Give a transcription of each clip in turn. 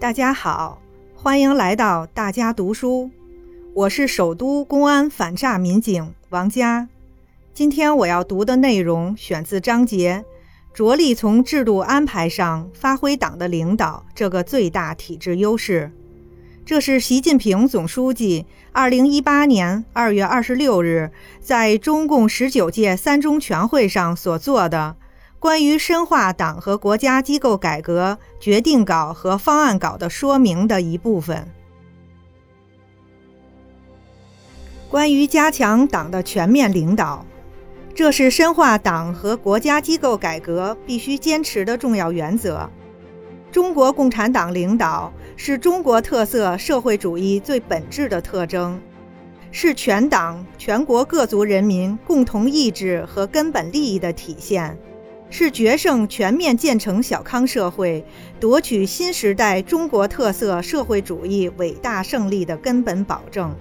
大家好，欢迎来到大家读书。我是首都公安反诈民警王佳。今天我要读的内容选自章节“着力从制度安排上发挥党的领导这个最大体制优势”。这是习近平总书记2018年2月26日在中共十九届三中全会上所做的。关于深化党和国家机构改革决定稿和方案稿的说明的一部分。关于加强党的全面领导，这是深化党和国家机构改革必须坚持的重要原则。中国共产党领导是中国特色社会主义最本质的特征，是全党全国各族人民共同意志和根本利益的体现。是决胜全面建成小康社会、夺取新时代中国特色社会主义伟大胜利的根本保证。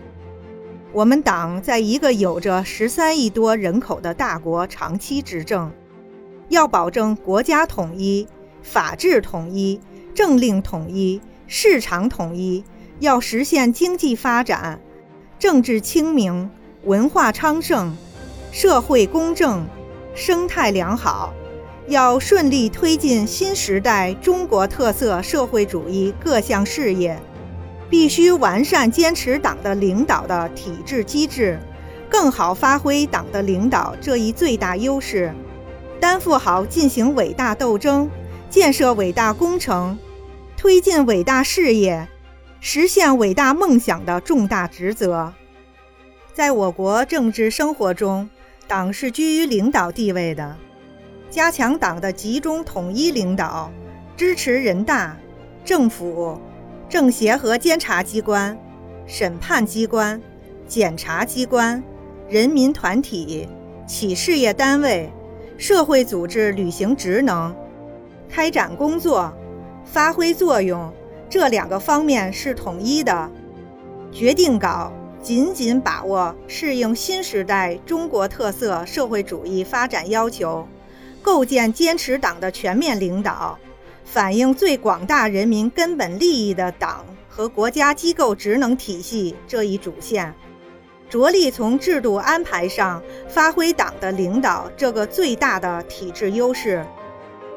我们党在一个有着十三亿多人口的大国长期执政，要保证国家统一、法治统一、政令统一、市场统一，要实现经济发展、政治清明、文化昌盛、社会公正、生态良好。要顺利推进新时代中国特色社会主义各项事业，必须完善坚持党的领导的体制机制，更好发挥党的领导这一最大优势，担负好进行伟大斗争、建设伟大工程、推进伟大事业、实现伟大梦想的重大职责。在我国政治生活中，党是居于领导地位的。加强党的集中统一领导，支持人大、政府、政协和监察机关、审判机关、检察机关、人民团体、企事业单位、社会组织履行职能、开展工作、发挥作用这两个方面是统一的。决定稿紧紧把握适应新时代中国特色社会主义发展要求。构建坚持党的全面领导，反映最广大人民根本利益的党和国家机构职能体系这一主线，着力从制度安排上发挥党的领导这个最大的体制优势，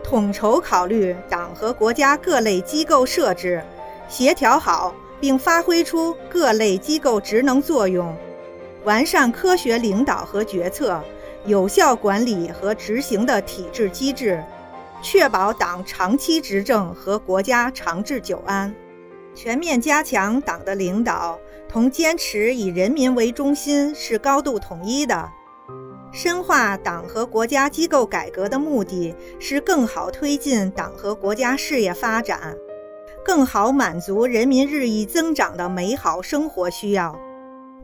统筹考虑党和国家各类机构设置，协调好并发挥出各类机构职能作用，完善科学领导和决策。有效管理和执行的体制机制，确保党长期执政和国家长治久安。全面加强党的领导，同坚持以人民为中心是高度统一的。深化党和国家机构改革的目的是更好推进党和国家事业发展，更好满足人民日益增长的美好生活需要，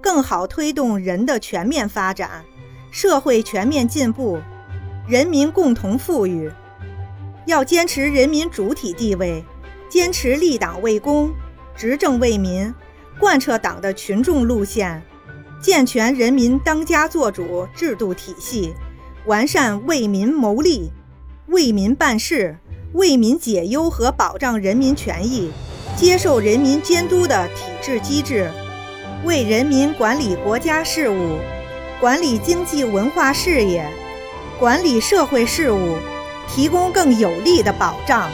更好推动人的全面发展。社会全面进步，人民共同富裕，要坚持人民主体地位，坚持立党为公、执政为民，贯彻党的群众路线，健全人民当家作主制度体系，完善为民谋利、为民办事、为民解忧和保障人民权益、接受人民监督的体制机制，为人民管理国家事务。管理经济文化事业，管理社会事务，提供更有力的保障。